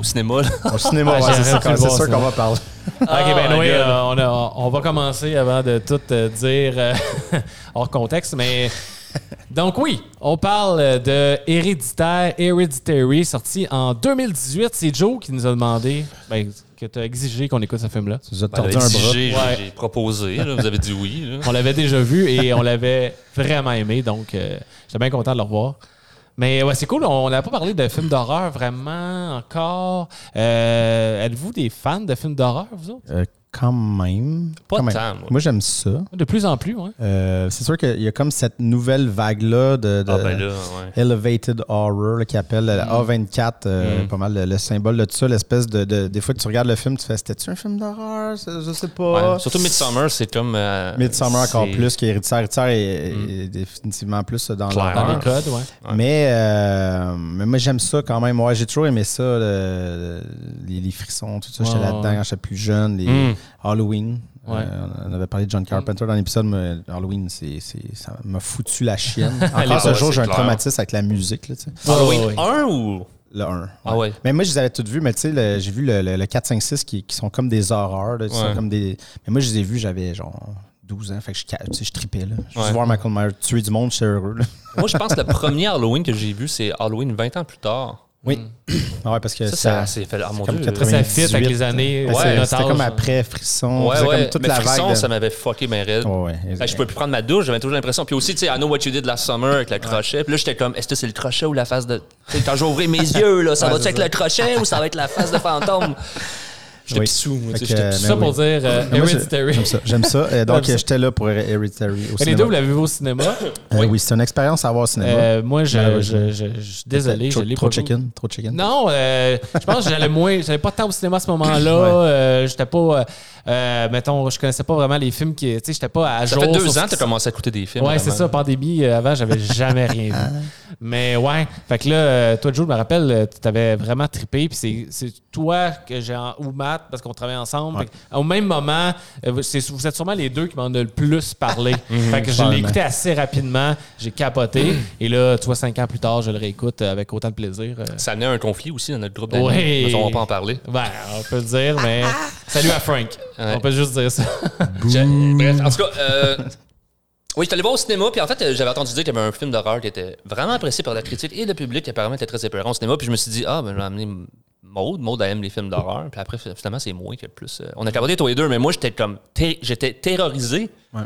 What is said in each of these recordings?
au cinéma. là. Au cinéma, Ah, ouais, c'est sûr qu'on- sûr va parler. ok, ben my oui, euh, on, a- on va commencer avant de tout euh, dire euh, hors contexte, mais donc oui, on parle de Héréditaire, Hereditary, sorti en 2018. C'est Joe qui nous a demandé, ben, que tu as exigé qu'on écoute ce film-là. Tu nous as Ben, tordu un bras. j'ai- Ouais. proposé. là, vous avez dit oui. là. On l'avait déjà vu et on l'avait vraiment aimé, donc euh, j'étais bien content de le revoir. Mais ouais, c'est cool, on n'a pas parlé de films d'horreur vraiment encore. Euh, Êtes-vous des fans de films d'horreur, vous autres? Euh, quand même. Pas quand même. tant, moi. Moi, j'aime ça. De plus en plus, ouais. Euh, c'est sûr qu'il y a comme cette nouvelle vague-là de, de Ah, ben là, ouais. Elevated Horror là, qui appelle le A24, euh, Mm. pas mal le, le symbole de tout ça, l'espèce de, de- Des fois, tu regardes le film, tu fais C'était-tu un film d'horreur? Je sais pas. Ouais. Surtout Midsummer, c'est comme. euh, Midsummer encore plus qu'Héritière. Héritière est, est définitivement plus dans. Dans les codes, ouais. Ouais. Mais, euh, mais moi, j'aime ça quand même. Ouais, j'ai toujours aimé ça, le- les, les frissons, tout ça. J'étais là-dedans quand j'étais plus jeune. Les Mm. Halloween. Ouais. Euh, on avait parlé de John Carpenter dans l'épisode, mais Halloween, c'est, c'est- ça m'a foutu la chienne. Encore l'époque, ce jour, j'ai un traumatisme avec la musique. Là. Halloween Ouais, ouais. 1 ou? le 1. Ah ouais. Mais moi, je les avais toutes vues, mais tu sais, j'ai vu le, le, le 4, 5, 6 qui, qui sont comme des horreurs. là, Ouais. comme des... Mais moi, je les ai vus, j'avais genre 12 ans. Fait que je, tu sais, je tripais. Là. Je Ouais. suis voir Michael Myers tuer du monde, j'étais heureux. là. Moi, je pense que le premier Halloween que j'ai vu, c'est Halloween 20 ans plus tard. Oui. Ah ouais, parce que Ça, ça. ça s'est fait. Ah mon comme Dieu. 80. Ça fit avec les années. Ouais, c'est c'était comme après Frisson. Ouais, comme toute mais la Frisson, vague. de- ça m'avait fucké ben raide. Ouais, ouais. Que je pouvais plus prendre ma douche, j'avais toujours l'impression. Puis aussi, tu sais, I know what you did last summer avec le crochet. Puis là, j'étais comme, est-ce que c'est le crochet ou la face de. Quand ouvrir mes yeux, là, ça Ouais, va-tu c'est être le crochet ou ça va être la face de fantôme? J'étais Oui. pissou, moi, j'étais euh, pissou. Tout ça Ben pour oui. dire euh, moi, j'ai- Hereditary. J'aime ça. J'aime ça. Et donc, j'étais là pour Hereditary au les deux, vous l'avez vu au cinéma? Euh, oui, c'est une expérience à voir au cinéma. Euh, moi, je, je, je, je suis désolé, trop, je trop chicken. Trop chicken. Non, euh, je pense que j'allais moins. J'allais pas tant au cinéma à ce moment-là. Ouais. Euh, j'étais pas. Euh, euh, mettons, je connaissais pas vraiment les films qui. Tu sais, j'étais pas à Ça jour. fait deux ans que tu as commencé à écouter des films. Ouais, c'est ça. Pandémie, euh, avant, j'avais jamais rien vu. Mais ouais, fait que là, euh, toi, Joe, je me rappelle, euh, tu t'avais vraiment trippé. Puis c'est- toi que j'ai. en- Ou Matt, parce qu'on travaille ensemble. Ouais. Que, au même moment, euh, vous êtes sûrement les deux qui m'en ont le plus parlé. fait que je l'ai écouté assez rapidement. J'ai capoté. Et là, toi, cinq ans plus tard, je le réécoute avec autant de plaisir. euh. Ça amenait un conflit aussi dans notre groupe d'amis. Ouais. Mais on va pas en parler. Ben, on peut le dire, mais salut à Frank. Ouais. On peut juste dire ça. Je- Bref, en tout cas, euh, oui, j'étais allé voir au cinéma, puis en fait, euh, j'avais entendu dire qu'il y avait un film d'horreur qui était vraiment apprécié par la critique et le public, qui apparemment était très épeurant au cinéma, puis je me suis dit, ah, ben, je vais amener Maude. Maude, aime les films d'horreur, puis après, finalement, c'est moi qui ai le plus. euh, on a capoté tous les deux, mais moi, j'étais comme. ter- J'étais terrorisé. Ouais.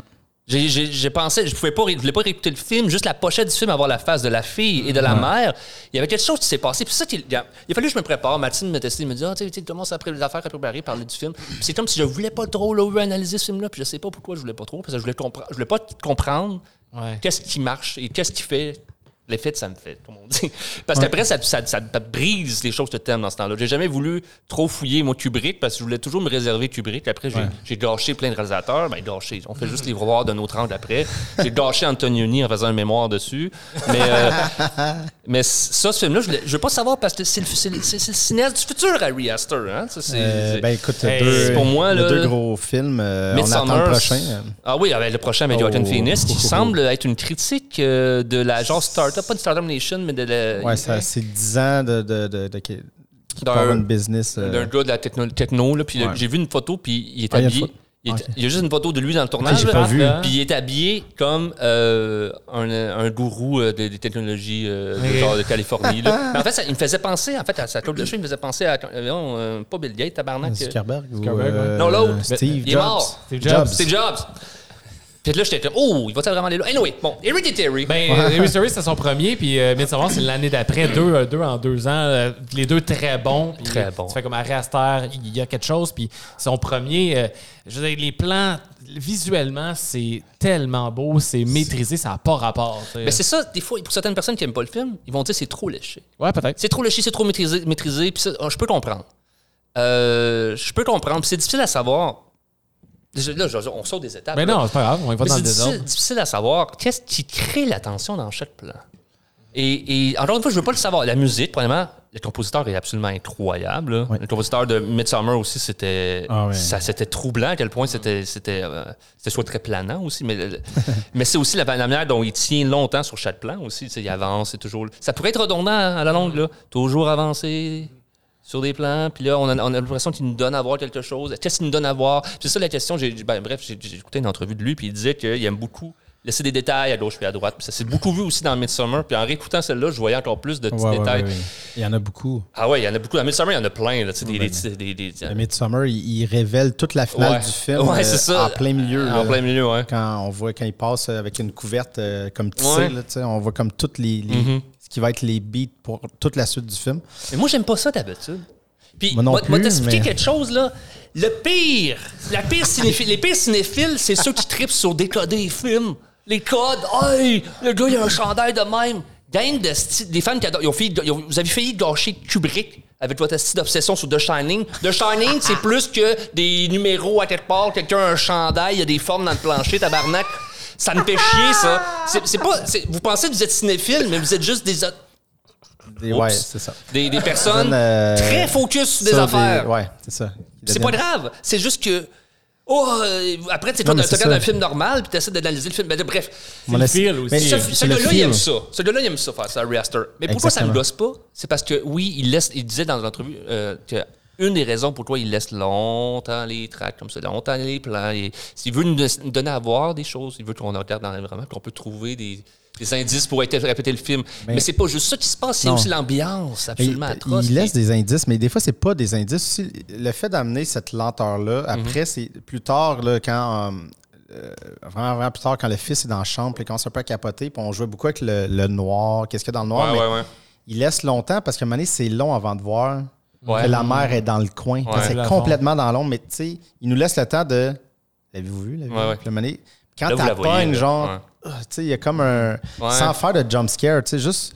J'ai- J'ai j'ai pensé, je pouvais pas, je voulais pas réécouter le film, juste la pochette du film, avoir la face de la fille et de la mère. Il y avait quelque chose qui s'est passé. Puis ça, il, il a fallu que je me prépare. Mathilde me testait, il me dit, ah, tu sais, commences pré- les affaires à préparer, parler du film. C'est comme si je voulais pas trop là, analyser ce film-là. Puis je sais pas pourquoi je voulais pas trop, parce que je voulais je voulais pas comprendre Ouais. qu'est-ce qui marche et qu'est-ce qui fait l'effet ça me fait, comme on dit. Parce qu'après, ça, ça, ça te brise les choses que tu aimes dans ce temps-là. J'ai jamais voulu trop fouiller mon Kubrick parce que je voulais toujours me réserver Kubrick. Après, j'ai gâché plein de réalisateurs. Ben, gâché. On fait juste les revoir d'un autre angle après. J'ai gâché Antonioni en faisant un mémoire dessus. Mais, euh, mais ça, ce film-là, je, je veux pas savoir parce que c'est le, c'est cinéaste du futur, Harry Astor. Hein? Ça, c'est- Euh, ben écoute, Hey, deux, pour moi, là, deux gros films. euh, on Midsommar, attend le prochain. Ah oui, avec le prochain avec Joaquin Oh. Phoenix, qui Oh, oh, oh. semble être une critique euh, de la genre startup, pas de Startup Nation, mais de la. Ouais, ça, c'est 10 ans de, de, de, de, qui D'un- part une business. euh, d'un gars de la techno, techno, là, puis Ouais. j'ai vu une photo, puis il est Ah, une habillé. Il, est- Ok. il y a juste une photo de lui dans le tournage. j'ai là, pas vu. Puis il est habillé comme euh, un, un gourou euh, des, des technologies euh, de genre de Californie. là. Mais en fait, ça, il me faisait penser, en fait, à sa club de cheveux, il me faisait penser à. euh, non, euh, pas Bill Gates, tabarnak. euh, Zuckerberg ou euh, Non, l'autre. Steve Il est Jobs. mort. Steve Jobs. Steve Jobs. Puis là, j'étais comme, oh, il va vraiment aller là? Anyway, bon, Hereditary. Ben, euh, Hereditary, c'était son premier, puis euh, Midsommar, c'est l'année d'après, deux, euh, deux en deux ans, euh, les deux très bons. puis Très bons. Tu fais comme Harry Aster, il y a quelque chose, puis son premier, euh, je veux dire, les plans, visuellement, c'est tellement beau, c'est maîtrisé, ça n'a pas rapport. tu sais. Mais Ben, c'est ça, des fois, pour certaines personnes qui n'aiment pas le film, ils vont dire c'est trop léché. ouais, peut-être. C'est trop léché, c'est trop maîtrisé, maîtrisé puis ça, oh, je peux comprendre. Euh, je peux comprendre, puis c'est difficile à savoir. Je- Là, je- on sort des étapes. Mais là. non, c'est pas grave, on va Mais dans c'est le difficile, désordre. difficile à savoir qu'est-ce qui crée la tension dans chaque plan. Et, et encore une fois, je veux pas le savoir. La musique, premièrement, le compositeur est absolument incroyable. Le compositeur de Midsummer aussi, c'était Ah ça, c'était troublant à quel point c'était c'était euh, c'était soit très planant aussi, mais mais c'est aussi la, la manière dont il tient longtemps sur chaque plan aussi. Il avance, c'est toujours. Ça pourrait être redondant à la longue là, toujours avancer. Sur des plans, puis là, on a, on a l'impression qu'il nous donne à voir quelque chose. Qu'est-ce qu'il nous donne à voir? C'est ça la question. J'ai, ben, bref, j'ai, écouté une entrevue de lui, puis il disait qu'il aime beaucoup laisser des détails à gauche puis à droite. Puis ça s'est beaucoup vu aussi dans Midsummer. Puis en réécoutant celle-là, je voyais encore plus de petits Ouais, détails. ouais, ouais. Il y en a beaucoup. Ah ouais, il y en a beaucoup. Dans Midsummer, il y en a plein. Là, tu sais, des, des, des, des- Midsummer, il, il révèle toute la finale du film euh, ça. en plein milieu. En là. plein milieu, ouais. Quand on voit quand il passe avec une couverte euh, comme tissée, là, tu sais, on voit comme toutes les, les- Mhm. ce qui va être les beats pour toute la suite du film. Mais moi, j'aime pas ça d'habitude. Puis, Moi moi, t'expliquer mais- quelque chose, là. Le pire, la pire cinéphile, les pires cinéphiles, c'est ceux qui tripent sur décoder les films. Les codes, hey, le gars, il a un chandail de même. Gang de des fans qui adorent. ils ont ils ont- vous avez failli gâcher Kubrick avec votre style d'obsession sur The Shining. The Shining, c'est plus que des numéros à quelque part, quelqu'un a un chandail, il y a des formes dans le plancher, tabarnak. Ça me fait chier, ça. C'est pas. Vous pensez que vous êtes cinéphile, mais vous êtes juste des, Des- Oups. ouais, c'est ça. des, des personnes Euh, très focus sur des affaires. ouais, c'est ça. C'est pas grave. C'est juste que. Oh, euh, après, tu regardes un film normal, puis tu essaies d'analyser le film. Ben, bref, Mon le feel aussi. mais Ce- ce, c'est ce le gars-là, il aime ça. Ce gars-là, il aime ça faire ça, Ari Aster. Mais pourquoi ça me Exactement. gosse pas? C'est parce que, oui, il laisse. Il disait dans l'entrevue euh, que une des raisons pourquoi il laisse longtemps les tracks comme ça, longtemps les plans. il- S'il veut nous donner à voir des choses, il veut qu'on regarde dans vraiment, qu'on peut trouver des, des indices pour répéter le film. Mais, Mais- c'est pas juste ça qui se passe, c'est aussi l'ambiance absolument il, atroce. il laisse des indices, mais des fois, c'est pas des indices. Le fait d'amener cette lenteur-là, après, Mhm. c'est plus tard, là, quand. euh, euh, vraiment, vraiment plus tard, quand le fils est dans la chambre, puis il commence un peu à capoter, puis on jouait beaucoup avec le, le noir, qu'est-ce qu'il y a dans le noir, Ouais, mais ouais, ouais. il laisse longtemps parce qu'à un moment donné, c'est long avant de voir Ouais. que la mère est dans le coin. Ouais. C'est complètement dans l'ombre, mais tu sais, il nous laisse le temps de. L'avez-vous vu? l'avez-vous Ouais, vu? quand voyez, t'appognes, là. genre, Ouais. ah, tu sais, il y a comme un. Ouais. Sans faire de jump scare, tu sais, juste.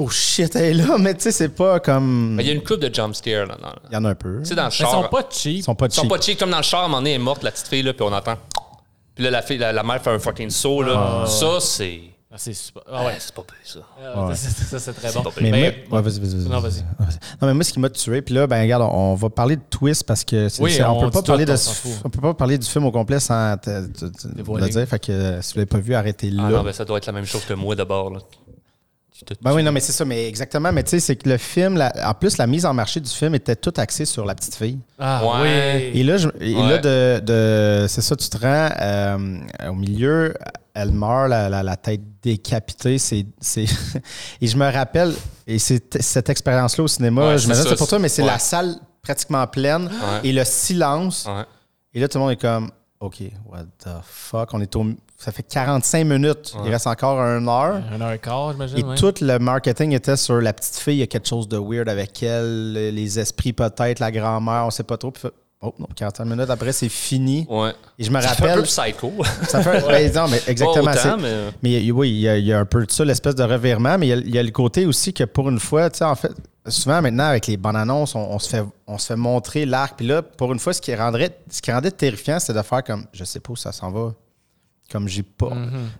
Oh shit, elle est là, mais tu sais, c'est pas comme. Mais il y a une coupe de jump scare là. dans- Il y en a un peu. Tu sais, dans le Mais char. ils sont pas cheap. Ils sont pas Ils sont cheap. pas cheap. Comme dans le char, à un moment donné, elle est morte, la petite fille, là, puis on entend. Puis là, la, fille, la, la mère fait un fucking saut, là. ça, c'est. Ah, c'est super. Ah Ouais, ouais. c'est pas ça. Ah, ça, ça, c'est très bon. pas. Mais, Mais- moi, ouais, vas-y, vas-y. Non, vas-y. Non, mais moi, ce qui m'a tué, puis là, ben, regarde, on, on va parler de twist parce que c'est, Oui, on, on peut pas parler de, on peut pas parler du film au complet sans te, te- te- Dévoiler. le dire. Fait que euh, si vous l'avez pas vu, arrêtez là. Ah non, ben ça doit être la même chose que moi d'abord, là. Tu te- Ben oui, non, mais c'est ça, mais exactement. Mais tu sais, c'est que le film, la- en plus, la mise en marché du film était toute axée sur la petite fille. Ah Ouais. oui. Et là, je- et Ouais. là de, de- c'est ça, tu te rends euh, au milieu, elle meurt, la, la- la tête décapitée. C'est, c'est et je me rappelle, et c'est cette expérience-là au cinéma, Ouais, je me c'est pour toi, mais c'est ouais. la salle pratiquement pleine Ouais. et le silence. Ouais. Et là, tout le monde est comme, OK, what the fuck? On est au, ça fait 45 minutes. Il reste encore une heure. Un heure et quart, j'imagine. Et ouais. tout le marketing était sur la petite fille, il y a quelque chose de weird avec elle, les esprits peut-être, la grand-mère, on sait pas trop. Oh non, 45 minutes après, c'est fini. Ouais. Et je me Ça fait un rappelle. peu psycho. Ça fait non, mais exactement. Autant, mais. oui, il y, a, il y a un peu de ça, l'espèce de revirement, mais il y, a, il y a le côté aussi que pour une fois, tu sais, en fait, souvent maintenant avec les bandes annonces, on, on se fait, on se fait montrer l'arc. Puis là, pour une fois, ce qui rendrait, ce qui rendait terrifiant, c'est de faire comme, je sais pas où ça s'en va. Comme j'ai pas.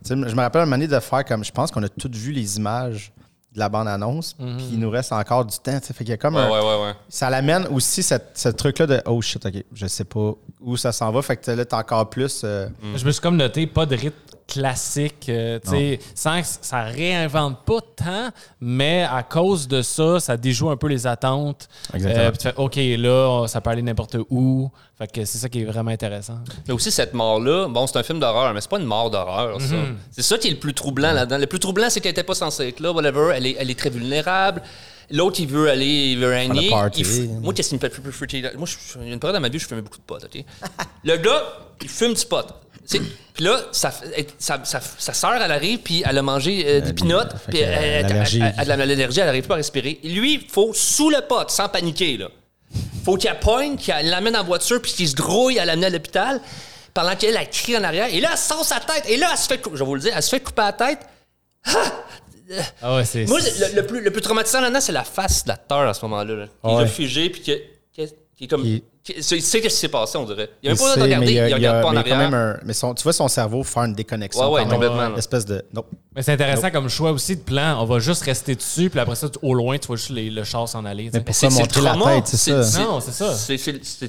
Sais, Je me rappelle un moment donné de faire comme, je pense qu'on a toutes vu les images de la bande annonce, puis il nous reste encore du temps. tu sais. Fait qu'il y a comme. Ouais, un- ouais, ouais, ouais. ça l'amène aussi cette- ce truc-là de oh shit, ok, je sais pas où ça s'en va. Fait que là, t'as encore plus. euh, Je me suis comme noté, pas de rythme classique, euh, tu sais, sans que ça réinvente pas tant, mais à cause de ça, ça déjoue un peu les attentes. Exactement. Euh, puis tu fais, OK, là, ça peut aller n'importe où. Fait que c'est ça qui est vraiment intéressant. Mais aussi, cette mort-là, bon, c'est un film d'horreur, mais c'est pas une mort d'horreur, ça. Mhm. C'est ça qui est le plus troublant là-dedans. Le plus troublant, c'est qu'elle était pas censée être là, whatever. Elle est, elle est très vulnérable. L'autre, il veut aller, il veut régner. Moi, qu'est-ce qui me fait plus fruiter? Moi, je- il y a une période dans ma vie où je fumais beaucoup de pot, OK? le gars, il fume du pot. Puis là, sa, sa, sa sœur, elle arrive, puis elle a mangé euh, des pinottes, puis elle, euh, elle- l'allergie. elle- a n'arrive pas à respirer. Et lui, il faut sous le pot, sans paniquer, là. Faut qu'il la pogne, qu'il l'amène en voiture, puis qu'il se grouille à l'amener à l'hôpital, pendant qu'elle, elle crie en arrière. Et là, elle sort sa tête. Et là, elle se fait, je vais vous le dire, elle se fait couper la tête. Ah ouais, c'est. Moi, le, le plus, le plus traumatisant là-dedans, c'est la face de l'acteur à ce moment-là. Là. Il est Ouais. réfugié, puis qui est comme. Il- qui- il sait qu'est-ce qui s'est passé, on dirait. Il a même pas besoin de regarder, mais il, y a- y a- regarde pas en mais quand arrière. même un- mais son- tu vois son cerveau faire une déconnexion. Ouais, ouais, quand même. complètement. Une espèce de. Non. Mais c'est intéressant comme choix aussi de plan. On va juste rester dessus, puis après ça, au loin, tu vois juste les- le char s'en aller. Mais Pourquoi montrer la tête, c'est ça. Non, c'est ça. C'est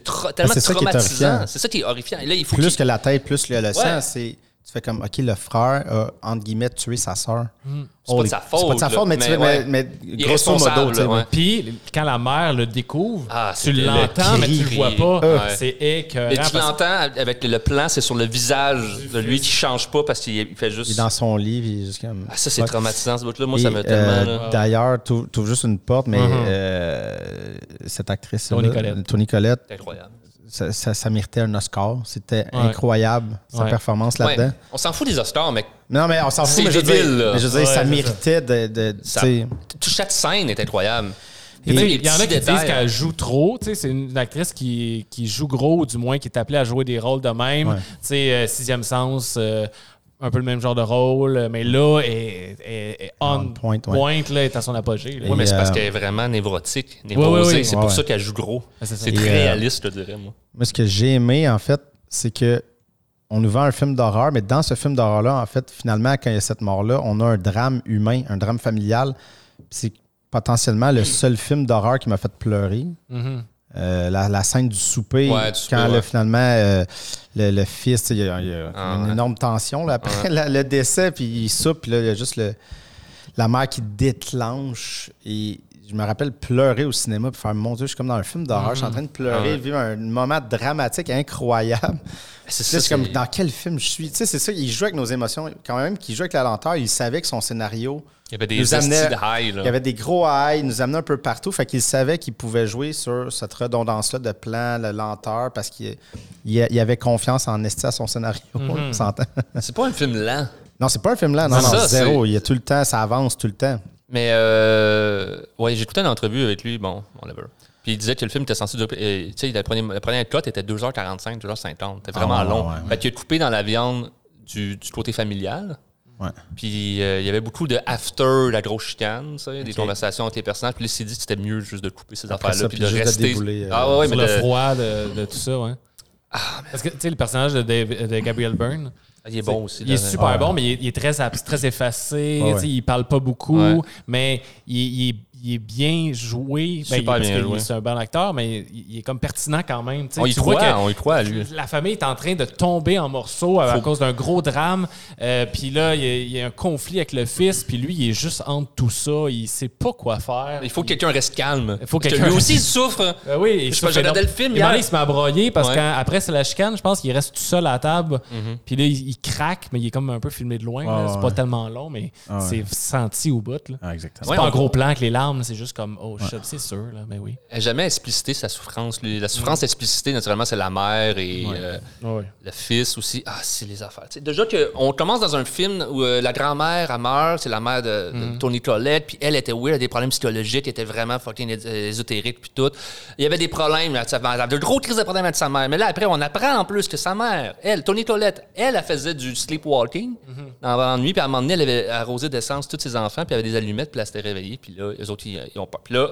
tra- tellement qui traumatisant. C'est ça qui est horrifiant. Et là, il faut Plus que la tête, plus le, le sang, c'est. Tu fais comme, OK, le frère a, entre guillemets, tué sa sœur. C'est pas de sa faute. C'est pas de sa là, faute, mais, tu fais- ouais. mais, mais grosso modo. Puis, quand la mère le découvre, Ah, tu l'entends, mais tu le vois pas. Ouais. C'est écœurant. Mais tu l'entends avec le plan, c'est sur le visage de lui qui change pas parce qu'il il fait Il est juste. dans son lit, il est juste comme. Ah, ça, c'est traumatisant ce bout-là. Moi, Et, ça m'a tellement. euh. D'ailleurs, tu ouvres juste une porte, mais Mhm. euh, cette actrice, Toni Collette. Tony Collette, C'est incroyable. Ça, ça- ça méritait un Oscar. C'était Ouais. incroyable, sa Ouais. performance là-dedans. Ouais. On s'en fout des Oscars, mais Non, mais on s'en fout, mais je veux dire, mais je veux dire, Ouais, ça méritait de. de- ça- tu sais, toute chaque scène est incroyable. Il y en a qui disent qu'elle joue trop. Tu sais, C'est une actrice qui, qui joue gros, ou du moins qui est appelée à jouer des rôles de même. Ouais. Tu sais, euh, Sixième Sens, euh, un peu le même genre de rôle, mais là, elle est, on, On point, point, ouais. là, est à son apogée. Oui, mais c'est parce euh, qu'elle est vraiment névrotique, névrosée. ouais. C'est Ouais, pour ouais. ça qu'elle joue gros. C'est. C'est très euh, réaliste, je dirais, moi. Moi, ce que j'ai aimé, en fait, c'est que on nous vend un film d'horreur, mais dans ce film d'horreur-là, en fait, finalement, quand il y a cette mort-là, on a un drame humain, un drame familial. C'est potentiellement le seul film d'horreur qui m'a fait pleurer. Mhm. Euh, la, la scène du souper, Ouais, du souper, quand là, finalement euh, le, le fils, il y a, il y a Ah, une ouais. énorme tension là, après la- le décès, puis il soupe, puis là, il y a juste le, la mère qui déclenche. Et je me rappelle pleurer au cinéma, puis faire Mon Dieu, je suis comme dans un film d'horreur, je suis en train de pleurer, Ah vivre un moment dramatique incroyable. C'est Tu sais, ça, c'est comme c'est- dans quel film je suis? Tu sais, c'est ça, il joue avec nos émotions. Quand même, qu'il joue avec la lenteur, il savait que son scénario. Il y avait nous des amenait- estis de high, là. Il y avait des gros highs, il nous amenait un peu partout. Fait qu'il savait qu'il pouvait jouer sur cette redondance-là de plan, la lenteur, parce qu'il il, il avait confiance en esti à son scénario. on s'entend. C'est pas un film lent. non, c'est pas un film là. Non, C'est non, ça, zéro. c'est- Il y a tout le temps, ça avance tout le temps. Mais, euh, ouais, j'ai écouté une entrevue avec lui, bon, whatever. Puis il disait que le film était censé euh, tu sais, la première, la première cote était 2h45, 2h50. C'était vraiment Ah, long. ouais, ouais. Fait qu'il a coupé dans la viande du, du côté familial. Ouais. Puis euh, il y avait beaucoup de after la grosse chicane, tu sais, des conversations entre les personnages. Puis là, il s'est dit que c'était mieux juste de couper ces affaires-là. Puis puis de juste de rester. débouler, euh, ah ouais, ouais, Sur mais le de- froid de, de tout ça, ouais. Parce que, tu sais, le personnage de, Dave- de Gabriel Byrne, il est bon aussi. il est super bon, mais il est, il est très, très effacé. Sais, ouais. Il parle pas beaucoup, Ouais. mais il, il est, il est bien joué. Ben, Super parce bien que joué. C'est un bon acteur, mais il, il est comme pertinent quand même. On y tu vois croit, que on y croit à lui. La famille est en train de tomber en morceaux à, cause d'un gros drame. Euh, puis là, il y, a, il y a un conflit avec le fils. Puis lui, il est juste entre tout ça. Il sait pas quoi faire. Il faut que quelqu'un reste calme. Il faut que quelqu'un lui aussi, il souffre. Euh, oui, et Je sais ça pas, fait j'ai regardé long- le film hier. Il se met à broyer parce Ouais. qu'après, c'est la chicane. Je pense qu'il reste tout seul à la table. Mhm. Puis là, il, il craque, mais il est comme un peu filmé de loin. Ouais, c'est ouais. pas tellement long, mais Ah, c'est senti au bout. là. Ah, exactement. C'est Ouais, pas un gros plan avec les larmes, c'est juste comme, oh shit, c'est sûr, là, mais oui. Elle n'a jamais explicité sa souffrance. lui. La souffrance explicitée, naturellement, c'est la mère et euh, Ouais. le fils aussi. Ah, c'est les affaires. Tu sais, déjà qu'on commence dans un film où euh, la grand-mère, elle meurt, c'est la mère de, de Tony Collette, puis elle était weird, elle a des problèmes psychologiques, elle était vraiment fucking és- ésotérique, puis tout. Il y avait des problèmes, là, elle avait de gros crises de problèmes avec sa mère. Mais là, après, on apprend en plus que sa mère, elle, Tony Collette, elle, elle faisait du sleepwalking dans la nuit, puis à un moment donné, elle avait arrosé d'essence tous ses enfants, puis elle avait des allumettes, puis elle s'était réveillée, puis là, eux autres, ils, ils ont pas. Puis là,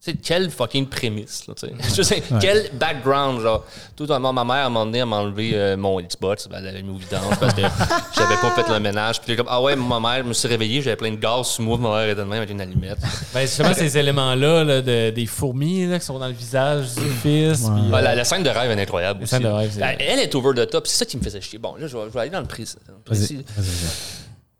c'est quelle fucking prémisse, là, tu sais. Je sais, quel background, genre. Tout un moment, ma mère, à un moment donné, elle m'a enlevé euh, mon Xbox, ben, elle l'avait mis au vidange parce que j'avais pas fait le ménage. Puis comme, ah ouais, ma mère, je me suis réveillé, j'avais plein de gaz sous moi, ma mère était de même avec une allumette. Ben, justement, ces éléments-là, là, de- des fourmis là, qui sont dans le visage du fils. puis, Ah, euh, la, la scène de rêve est incroyable aussi. scène de là. rêve, c'est- Elle, elle est over the top, c'est ça qui me faisait chier. Bon, là, je vais, je vais aller dans le précis.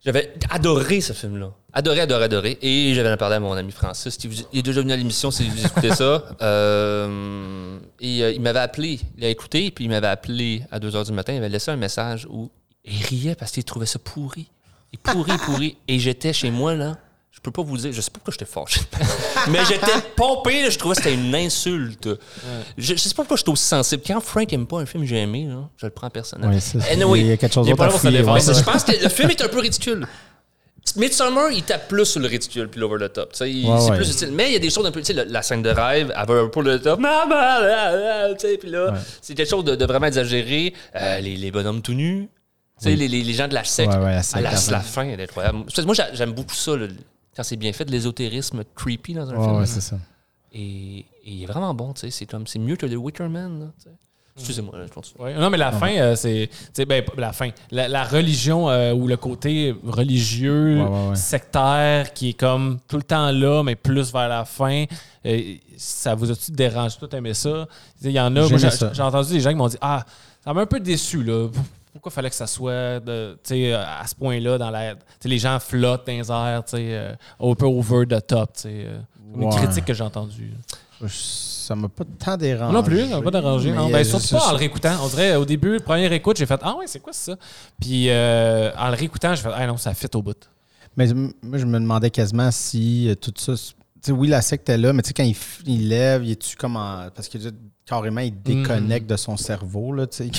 J'avais adoré ce film-là. Adoré, adoré, adoré. Et j'avais en parlé à mon ami Francis. Il est déjà venu à l'émission si vous écoutez ça. Euh, et euh, il m'avait appelé. Il a écouté, puis il m'avait appelé à 2 h du matin. Il avait laissé un message où il riait parce qu'il trouvait ça pourri. Et pourri, pourri. Et j'étais chez moi, là. Je peux pas vous dire. Je sais pas pourquoi j'étais fâché. Mais j'étais pompé, là. Je trouvais que c'était une insulte. Je, je sais pas pourquoi j'étais aussi sensible. Quand Frank aime pas un film que j'ai aimé, là, je le prends personnel. Ouais, ça, c'est- Anyway, il y a quelque chose d'autre ouais. je pense que le film est un peu ridicule. Midsummer, il tape plus sur le ridicule puis l'over the top. Il- Ouais, c'est ouais. plus utile. Mais il y a des choses un peu. La, la scène de rêve, elle va un peu le top. Puis là, Ouais. c'est quelque chose de, de vraiment exagéré. Euh, les, les bonhommes tout nus. Oui. les, les, les gens de la ouais, la Ah, la, la fin. elle est incroyable. Moi, j'a- j'aime beaucoup ça, quand c'est bien fait, de l'ésotérisme creepy dans un film. ouais, c'est ça. Et, et il est vraiment bon, tu sais. C'est comme, c'est mieux que le Wickerman, là, tu sais. Excusez-moi, là, je continue. Ouais. Non, mais la fin, euh, c'est. tu sais, Ben, la fin. La, la religion euh, ou le côté religieux, Ouais, ouais, ouais. sectaire, qui est comme tout le temps là, mais plus vers la fin. euh, ça vous a-tu dérangé? Tout aimé ça? Il y en a. J'ai entendu des gens qui m'ont dit Ah, ça m'a un peu déçu, là. Pourquoi fallait que ça soit de, euh, à ce point-là dans sais, les gens flottent dans les airs, euh, un peu over the top. euh, une critique que j'ai entendue. Ça m'a pas tant dérangé. Non plus, ça m'a pas dérangé. Non, ben, surtout pas en le réécoutant. On dirait, au début, première écoute, j'ai fait Ah ouais, c'est quoi ça? Puis euh, en le réécoutant, j'ai fait Ah non, ça fit au bout. Mais moi, je me demandais quasiment si tout ça. c'est- Tu sais, oui, la secte est là, mais tu sais, quand il, il lève, il est-tu comme en. Parce que carrément, il déconnecte de son cerveau, là, tu sais.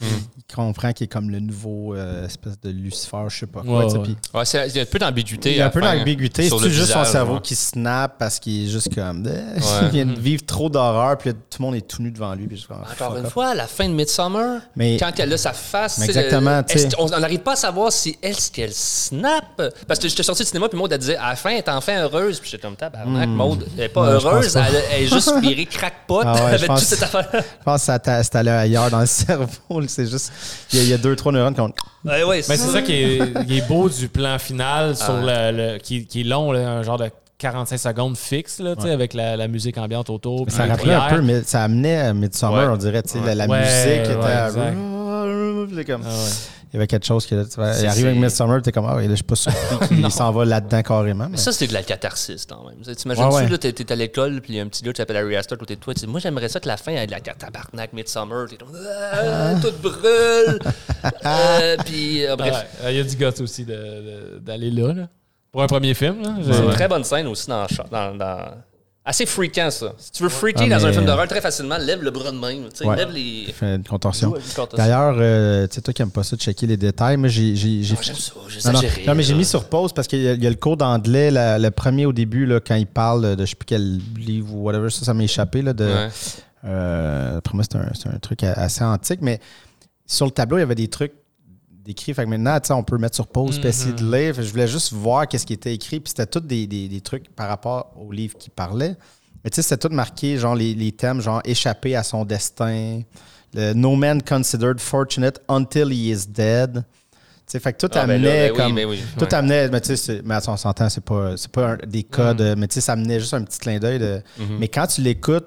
Il comprend qu'il est comme le nouveau euh, espèce de Lucifer, je sais pas quoi. Ouais, c'est- il y a un peu d'ambiguïté. Il y a un peu d'ambiguïté. C'est juste son cerveau ouais. qui snap parce qu'il est juste comme. il Ouais. vient de vivre trop d'horreur, puis tout le monde est tout nu devant lui. Puis je comme, Encore une fois, à la fin de Midsummer, Mais- quand elle a sa face, exactement, le- est-ce qu'on- on n'arrive pas à savoir si elle, ce qu'elle snap. Parce que j'étais sorti du cinéma, puis Maud, elle disait, à la fin, elle est enfin heureuse. Puis j'étais comme, tabarnak, Maud, elle est pas Non, heureuse, pas. elle, elle est juste virée crackpot Ah avec pense- toute cette affaire. Je pense que ça allé ailleurs dans le cerveau. C'est juste. Il y, a, il y a deux, trois neurones qui ont. Ouais, ouais, Mais c'est ça qui est, qui est beau du plan final sur le, le- qui, qui est long, là, un genre de 45 secondes fixe, là, tu sais, avec la, la musique ambiante autour. Ça rappelait un peu, mais ça amenait à Midsummer, Ouais. on dirait, tu sais, la, la Ouais, musique était. comme- Ah ouais. Il y avait quelque chose qui. C'est- Il arrive avec c'est- Midsummer, t'es comme, ah, là, je suis pas surpris qu'il s'en va là-dedans carrément. mais- Ça, c'était de la catharsis quand même. Tu T'imagines-tu, Ouais, ouais. là, t'es, à l'école, puis il y a un petit gars qui s'appelle Harry Astor à côté de toi. Tu dis, moi, j'aimerais ça que la fin ait de la tabarnak Midsummer. T'es comme, ah, tout brûle. Euh, puis, euh, Ah bref. ouais, Il y a du gosse aussi de- de- d'aller là, là. Pour un premier film. C'est une très bonne scène aussi dans, dans, dans- Assez freakant, ça. Si tu veux freaker Ah, dans un mais- film d'horreur, très facilement, lève le bras de même. Tu Ouais. Lève les. Il fait une contorsion. D'ailleurs, euh, tu sais, toi qui n'aimes pas ça de checker les détails, moi, j'ai. j'ai- Ah, j'aime ça, j'ai Non, non. Non, mais j'ai mis sur pause parce qu'il y, a- il y a le cours d'anglais, la- le premier au début, là, quand il parle de je sais plus quel livre ou whatever, ça, ça m'a échappé. Là, de, Ouais. euh, moi, c'est un, c'est un truc assez antique, mais sur le tableau, il y avait des trucs décrits. Fait que maintenant, on peut mettre sur pause puis essayer de lire. Fait que je voulais juste voir qu'est-ce qui était écrit. Puis c'était tous des, des- des trucs par rapport au livre qui parlait. Mais tu sais, c'était tout marqué, genre les, les thèmes, genre échapper à son destin, le No man considered fortunate until he is dead. Tu sais, fait que tout Ah, ben là, amenait ben oui, comme. oui, Tout ouais. amenait, mais tu sais, mais à son s'entend, c'est pas, pas un- des codes, Mm. mais tu sais, ça amenait juste un petit clin d'œil. De... Mm-hmm. Mais quand tu l'écoutes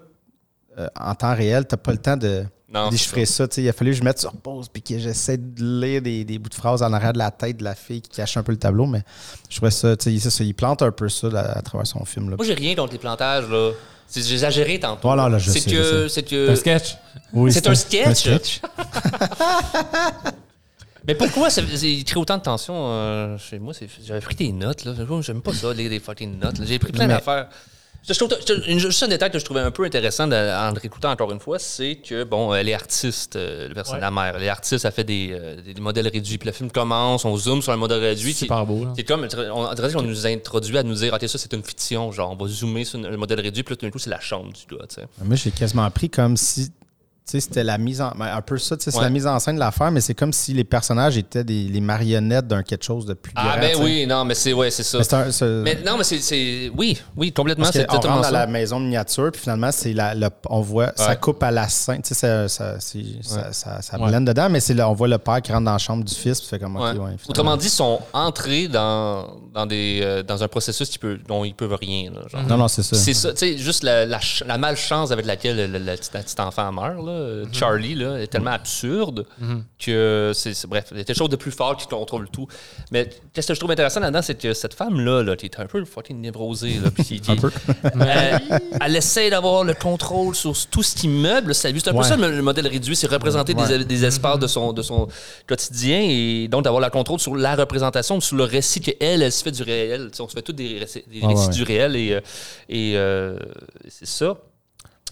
euh, en temps réel, t'as pas le temps de Non, déchiffrer ça. tu sais. Il a fallu que je mette sur pause puis que j'essaie de lire des, des bouts de phrases en arrière de la tête de la fille qui cache un peu le tableau, mais je trouvais ça, tu sais, c'est ça, il plante un peu ça là, à travers son film. Là. Moi, j'ai rien contre les plantages, là. C'est- J'ai exagéré tantôt. Voilà, là, je c'est sais, que. C'est C'est un que. sketch. Oui, c'est un sketch? sketch. Mais pourquoi ça, il crée autant de tension euh, chez moi? c'est- J'avais pris des notes, là. J'aime pas ça, lire des fucking notes. là. J'ai pris plein Mais- d'affaires. Je trouve, juste un détail que je trouvais un peu intéressant de- en le réécoutant encore une fois, c'est que, bon, elle est artiste, euh, le personnage, la mère. Elle est artiste, elle fait des, euh, des- des modèles réduits. Puis le film commence, on zoome sur un modèle réduit. qui- Super beau. là. C'est comme, on on dirait qu'on nous introduit à nous dire, ok, ça c'est une fiction, genre on va zoomer sur un modèle réduit, puis là tout d'un coup c'est la chambre du gars, tu sais. Moi, j'ai quasiment pris comme si c'était la mise en. ben, Un peu ça, c'est Ouais. la mise en scène de l'affaire, mais c'est comme si les personnages étaient des, les marionnettes d'un quelque chose de plus Ah ben oui, non, mais c'est ouais, c'est ça. Mais un- non, mais c'est, oui, oui, complètement, Parce c'est qu'on rentre dans ça. la maison miniature, puis finalement, c'est la, le- on voit, ça coupe à la scène. Tu sais, ça, ça, ça, ça, ça Ouais. blende dedans, mais c'est là, on voit le père qui rentre dans la chambre du fils, puis fait comme. Autrement dit, ils sont entrés dans, dans, des, euh, dans un processus qui peut, dont ils peuvent rien. là, genre. Non, non, c'est ça. C'est ça, tu sais, juste la, la, ch- la malchance avec laquelle le, le- le petit, la petite enfant meurt, là, Charlie, là, est tellement absurde que c'est, bref, il y a quelque chose de plus fort qui contrôle tout. Mais qu'est-ce que je trouve intéressant là-dedans, c'est que cette femme-là, là, qui est un peu fucking névrosée, là, puis qui- qui- euh, elle essaie d'avoir le contrôle sur tout ce qui meuble sa vie. C'est un peu Ouais. ça le, le modèle réduit, c'est représenter des, Ouais. des espaces de son, de son quotidien et donc d'avoir le contrôle sur la représentation, sur le récit qu'elle, elle se fait du réel. On se fait tous des, récits, des ouais. du réel et, euh, et euh, c'est ça.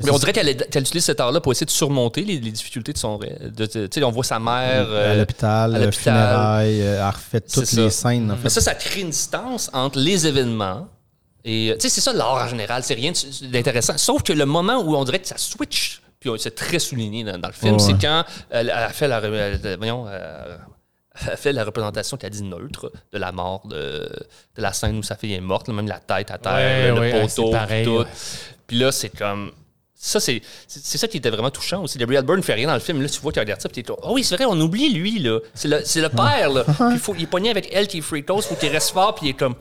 Mais on dirait qu'elle utilise cet art-là pour essayer de surmonter les, les difficultés de son. De- de- tu sais, on voit sa mère. à euh, l'hôpital, à euh, l'hôpital. funérailles, euh, elle refait toutes les ça. scènes. en Mais fait. ça, ça crée une distance entre les événements. Et tu sais, c'est ça l'art en général, c'est rien d'intéressant. Sauf que le moment où on dirait que ça switch, puis c'est très souligné dans, dans le film, Ouais, c'est quand elle, elle fait la, re- voyons, euh, elle fait la représentation qu'elle dit neutre de la mort de, de la scène où sa fille est morte, là, même la tête à terre, Ouais, le ouais, poteau, pareil, tout. ouais. Puis là, c'est comme. Ça, c'est c'est ça qui était vraiment touchant aussi. Gabriel Byrne fait rien dans le film. Là, tu vois qu'il regarde ça, puis t'es oh oui, c'est vrai, on oublie lui, là. C'est le, c'est le père, là. Puis il, faut, il est pogné avec elle qui est freakos, faut qu'il reste fort, puis il est comme,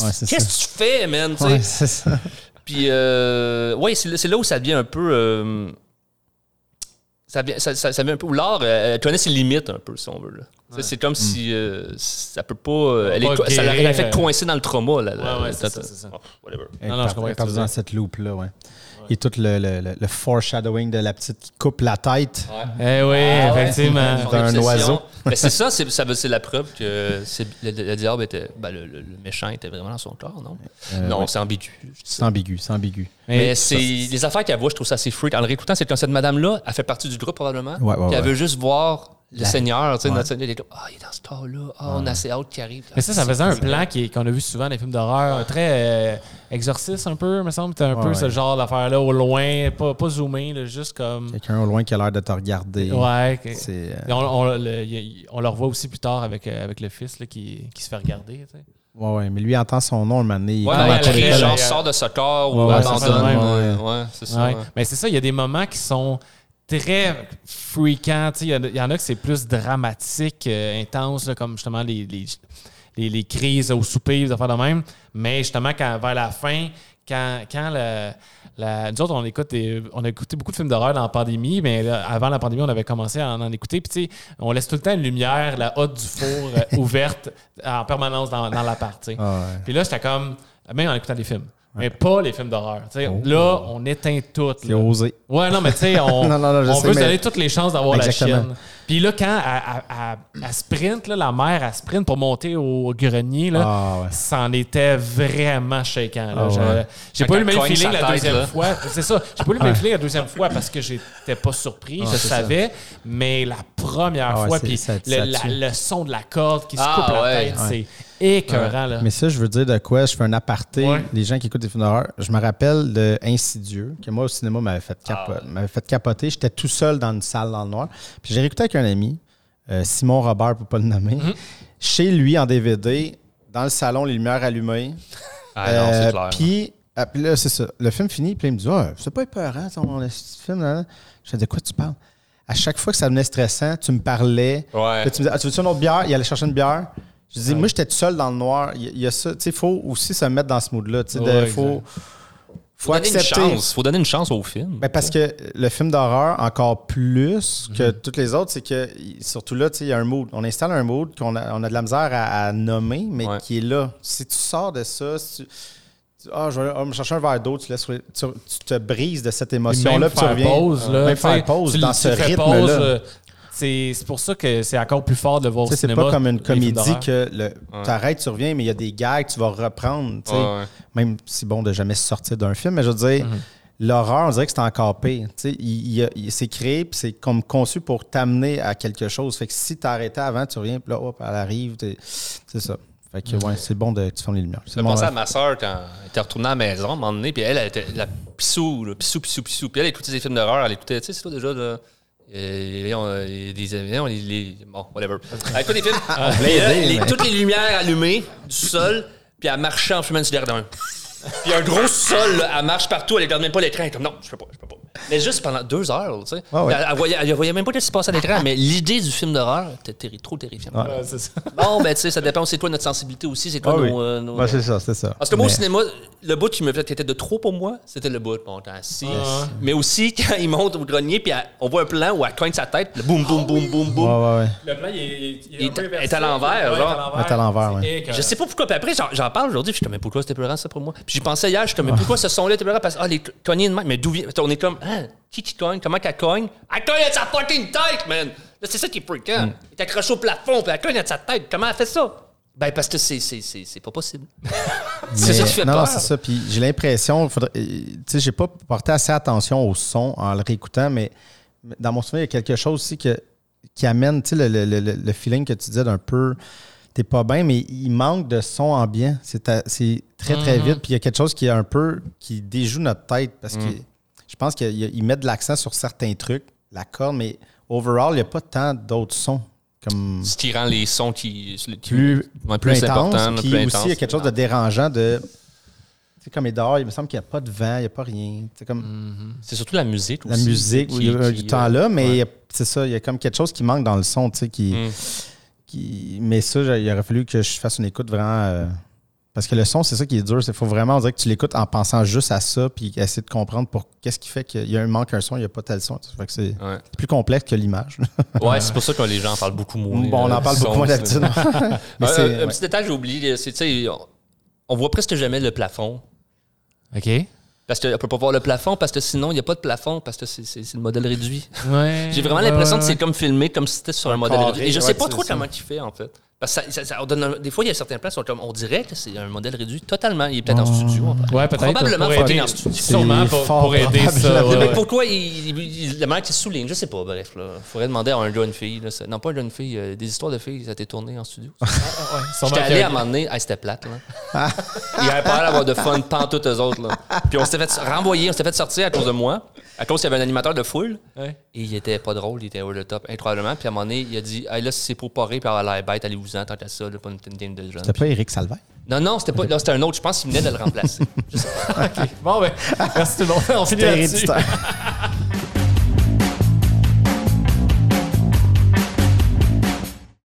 Ouais, c'est qu'est-ce que tu fais, man? Ouais, c'est ça. Puis, euh, ouais, c'est là- c'est là où ça devient un peu. euh, ça, vient- ça, ça, ça vient un peu. Ou l'art euh, connaît ses limites un peu, si on veut. là. C'est comme si euh, ça peut pas. euh, elle, est, ça l'a fait euh, coincer dans le trauma. Là, là, Ouais, ouais, c'est ça, là, c'est ça. oh, whatever. Non, non, je comprends dans cette loupe-là, ouais. Et tout le, le, le- le foreshadowing de la petite qui coupe la tête. Eh oui, Ah ouais, effectivement. son D'un oiseau. Mais c'est ça, c'est, ça veut- c'est la preuve que le, le diable était. ben, le, le- le méchant était vraiment dans son corps, non? Euh, non, ouais. c'est ambigu. C'est ambigu, c'est ambigu. Mais Mais c'est les affaires qu'elle voit, je trouve ça assez freak. En le réécoutant, c'est que cette madame-là, elle fait partie du groupe probablement. Ouais, ouais, elle ouais. veut juste voir le La- Seigneur. Tu sais, Ouais. notre Seigneur, il est comme, ah, il est dans ce corps-là. Ah, on a assez hâte qu'il arrive. Mais ça, ça faisait un plan qui est- qu'on a vu souvent dans les films d'horreur, très euh, exorciste un peu, me semble. C'était un Ouais, peu ce ouais. genre d'affaire-là, au loin, pas, pas zoomé, là, juste comme. Quelqu'un au loin qui a l'air de te regarder. Ouais. euh, On, on, le, on le revoit aussi plus tard avec, euh, avec le fils là, qui, qui se fait regarder. tu sais. ouais, ouais, mais lui entend son nom un moment donné. il Ouais, ouais, appelle, genre, sort de ce corps Ouais, ou ouais, abandonne. Ouais, ouais, c'est ça. Ouais. ouais. Mais c'est ça, il y a des moments qui sont très sais, Il y, en a- il y en a que c'est plus dramatique, euh, intense, là, comme justement les, les, les- les crises au souper, des affaires de même. Mais justement, quand, vers la fin, quand, quand le- la- nous autres, on, écoute des- on a écouté beaucoup de films d'horreur dans la pandémie, mais là, avant la pandémie, on avait commencé à en, en écouter. Puis, tu sais, on laisse tout le temps une lumière, la hotte du four euh, ouverte en permanence dans, dans l'appart. tu sais. Ah, ouais. Puis là, j'étais comme, même en écoutant des films, mais pas les films d'horreur. sais. Là, on éteint tout. C'est osé. Ouais, non, mais tu sais, on, Non, non, non, je on sais, veut se mais- donner toutes les chances d'avoir la chienne. Puis là, quand elle, elle- elle- elle sprint, là, la mère, elle sprint pour monter au grenier, là, Ah, ouais. c'en était vraiment shaking. là. Ah, ouais. J'ai pas eu le même feeling la tête, deuxième là. fois. C'est ça. J'ai pas eu le même feeling la deuxième fois parce que j'étais pas surpris, Ah, je ça. savais. Mais la première Ah fois, puis le, le son de la corde qui se Ah, coupe la ouais. tête, c'est écœurant. Là. Mais ça, je veux dire de quoi? Je fais un aparté. Ouais. Les gens qui écoutent des films d'horreur, je me rappelle de Insidieux, que moi au cinéma m'avait fait, Ah, capo- fait capoter. J'étais tout seul dans une salle dans le noir. Puis j'ai réécouté avec un ami, euh, Simon Robert, pour pas le nommer, Mm-hmm. chez lui en DVD, dans le salon, les lumières allumées. Ah non, Euh, c'est clair. Puis, ah, puis là, c'est ça. Le film finit, puis il me dit Ah, c'est pas épeurant, ton esti de film. Là. Je fais De quoi tu parles? À chaque fois que ça devenait stressant, tu me parlais. Ouais. Puis tu me disais Ah, Tu veux-tu une autre bière? Il allait chercher une bière. Je dis Moi, j'étais tout seul dans le noir. Il y a- il y, a ça. Tu sais, il faut aussi se mettre dans ce mood-là. Tu sais, de- Ouais, faut, faut une accepter. chance. Faut donner une chance au film. Ben, parce que le film d'horreur, encore plus que Mhm. toutes les autres, c'est que, surtout là, tu sais, il y a un mood. On installe un mood qu'on a, on a de la misère à, à nommer, mais Ouais. qui est là. Si tu sors de ça, si tu, ah, je vais ah, me chercher un verre d'eau, tu, laisses, tu, tu te brises de cette émotion-là, puis tu faire reviens. pause, là, Même faire pause tu- dans tu ce rythme-là. C'est c'est pour ça que c'est encore plus fort de le voir au c'est pas comme une comédie que le, tu arrêtes, tu reviens, mais il y a des gags, tu vas reprendre. Ouais. Même si bon de jamais sortir d'un film, mais je veux dire, Mhm. l'horreur, on dirait que c'est encore pire. Tu sais, il, c'est créé, puis c'est comme conçu pour t'amener à quelque chose. Fait que si t'arrêtais avant, tu reviens, puis là, hop, elle arrive. t'es- C'est ça. Fait que, ouais, c'est bon de que tu fermes les lumières. C'est J'ai bon, pensé ouais. à ma soeur quand elle était retournée à la maison à un moment donné, puis elle, elle était la pissou, là, pissou, pissou, pissou. Puis elle écoutait des films d'horreur, elle écoutait, tu sais, c'est toi déjà, là. Euh, on, euh, des on les, les- Bon, whatever. Elle écoute des films. Aider, les- mais- toutes les lumières allumées du sol, puis elle marchait en fumant du jardin. Puis un gros sol, là, elle marche partout, elle regarde même pas l'écran. Elle est comme non, je peux pas, je peux pas. Mais juste pendant deux heures, tu sais. Ah ouais. Elle, elle voyait, elle voyait même pas ce qui se passait à l'écran, mais l'idée du film d'horreur était terri- trop terrifiante. Ouais, c'est ça. Bon, ben, tu sais, ça dépend, c'est toi notre sensibilité aussi, c'est toi Ah oui. nos, euh, nos- Ouais, c'est ça, c'est ça. parce que moi, au cinéma, le bout qui me fait qui était de trop pour moi, c'était le bout. Bon, t'es assis. Ah. Mais aussi, quand il monte au grenier, puis elle- on voit un plan où elle cogne sa tête, le boum, boum, boum, boum, boum. ouais, ouais. Le plan, il est, il Il est- un peu est inversé. à l'envers, genre. Il est à l'envers, ouais. Je sais pas pourquoi. Puis après, j'en, parle aujourd'hui, puis je suis comme, mais pourquoi c'était pleurant, ça, pour moi? Puis j'y pensais hier, je suis comme, mais pourquoi ce son-là était pleurant? Parce que, ah, les cognées de mais d'où vient? On est comme, ah, qui qui cogne? Comment qu'elle cogne? Elle cogne à sa fucking tête, man! Là, c'est ça qui est freakant. Elle est accrochée au plafond, puis elle cogne à sa tête. Comment elle fait ça? Ben, parce que c'est, c'est, c'est, c'est pas possible. c'est ça qui fait non, peur. non, c'est ça. Puis j'ai l'impression, tu sais, j'ai pas porté assez attention au son en le réécoutant, mais mais dans mon souvenir, il y a quelque chose aussi que, qui amène, tu sais, le, le- le- le feeling que tu disais d'un peu, t'es pas bien, mais il manque de son ambiant. C'est c'est très, très vite. Puis il y a quelque chose qui est un peu, qui déjoue notre tête parce que je pense qu'il y a- il met de l'accent sur certains trucs, la corde, mais overall, il n'y a pas tant d'autres sons. Comme Ce qui rend les sons qui, qui- plus, plus, plus intense. importants, Puis plus aussi, il y a quelque chose de dérangeant de. Tu sais, comme dehors, il me semble qu'il n'y a pas de vent, il n'y a pas rien. C'est comme C'est surtout la musique la aussi. musique, qui- il y a du temps euh, là, mais ouais. c'est ça, il y a comme quelque chose qui manque dans le son, tu sais, qui, Mm. Qui- Mais ça, il aurait fallu que je fasse une écoute vraiment euh, Parce que le son, c'est ça qui est dur. Il faut vraiment dire que tu l'écoutes en pensant juste à ça, puis essayer de comprendre pour qu'est-ce qui fait qu'il y a un manque un son, il n'y a pas tel son. C'est Ouais. plus complexe que l'image. Ouais, c'est pour ça que les gens en parlent beaucoup moins. bon, on en euh, parle beaucoup moins d'habitude. Mais Un- ouais. petit détail, j'ai oublié, c'est, tu sais, on, on voit presque jamais le plafond. OK. Parce qu'on peut pas voir le plafond, parce que sinon, il n'y a pas de plafond, parce que c'est, le modèle réduit. Ouais. J'ai vraiment Ouais, l'impression ouais, que c'est comme filmé, comme si c'était sur un modèle carré, réduit. Et je ouais, sais pas trop comment il fait, en fait. Parce que ça, ça- ça- on donne un- des fois, il y a certaines places où on, comme, on dirait que c'est un modèle réduit totalement. Il est peut-être en studio. en fait. Ouais, peut-être. Probablement pour aider- en studio. Sûrement pour, fort pour aider ça. ouais, Mais ouais. pourquoi il, il- manière qu'il souligne, je sais pas, bref. Il faudrait demander à un gars, une fille. Là, non, pas un gars, une fille. euh, des histoires de filles, ça a été tourné en studio? Sûrement J'étais allé à un moment donné, hey, c'était plate. Là. Il avait pas l'air d'avoir de fun pantoute eux autres. Là. Puis on s'était fait renvoyer, on s'était fait sortir à cause de moi, à cause qu'il y avait un animateur de foule. Ouais. Et il était pas drôle, il était over the top, incroyablement. Puis à un moment donné, il a dit hey, là, si c'est pour parer puis avoir l'air bête, allez-vous-en, tant qu'à ça, là, pas une petite game de jeunes. C'était pas Eric Salvaire? Non, non, c'était pas. Là, c'était un autre. Je pense qu'il venait de le remplacer. Pas. Bon, ben, merci tout le monde. On finit là-dessus.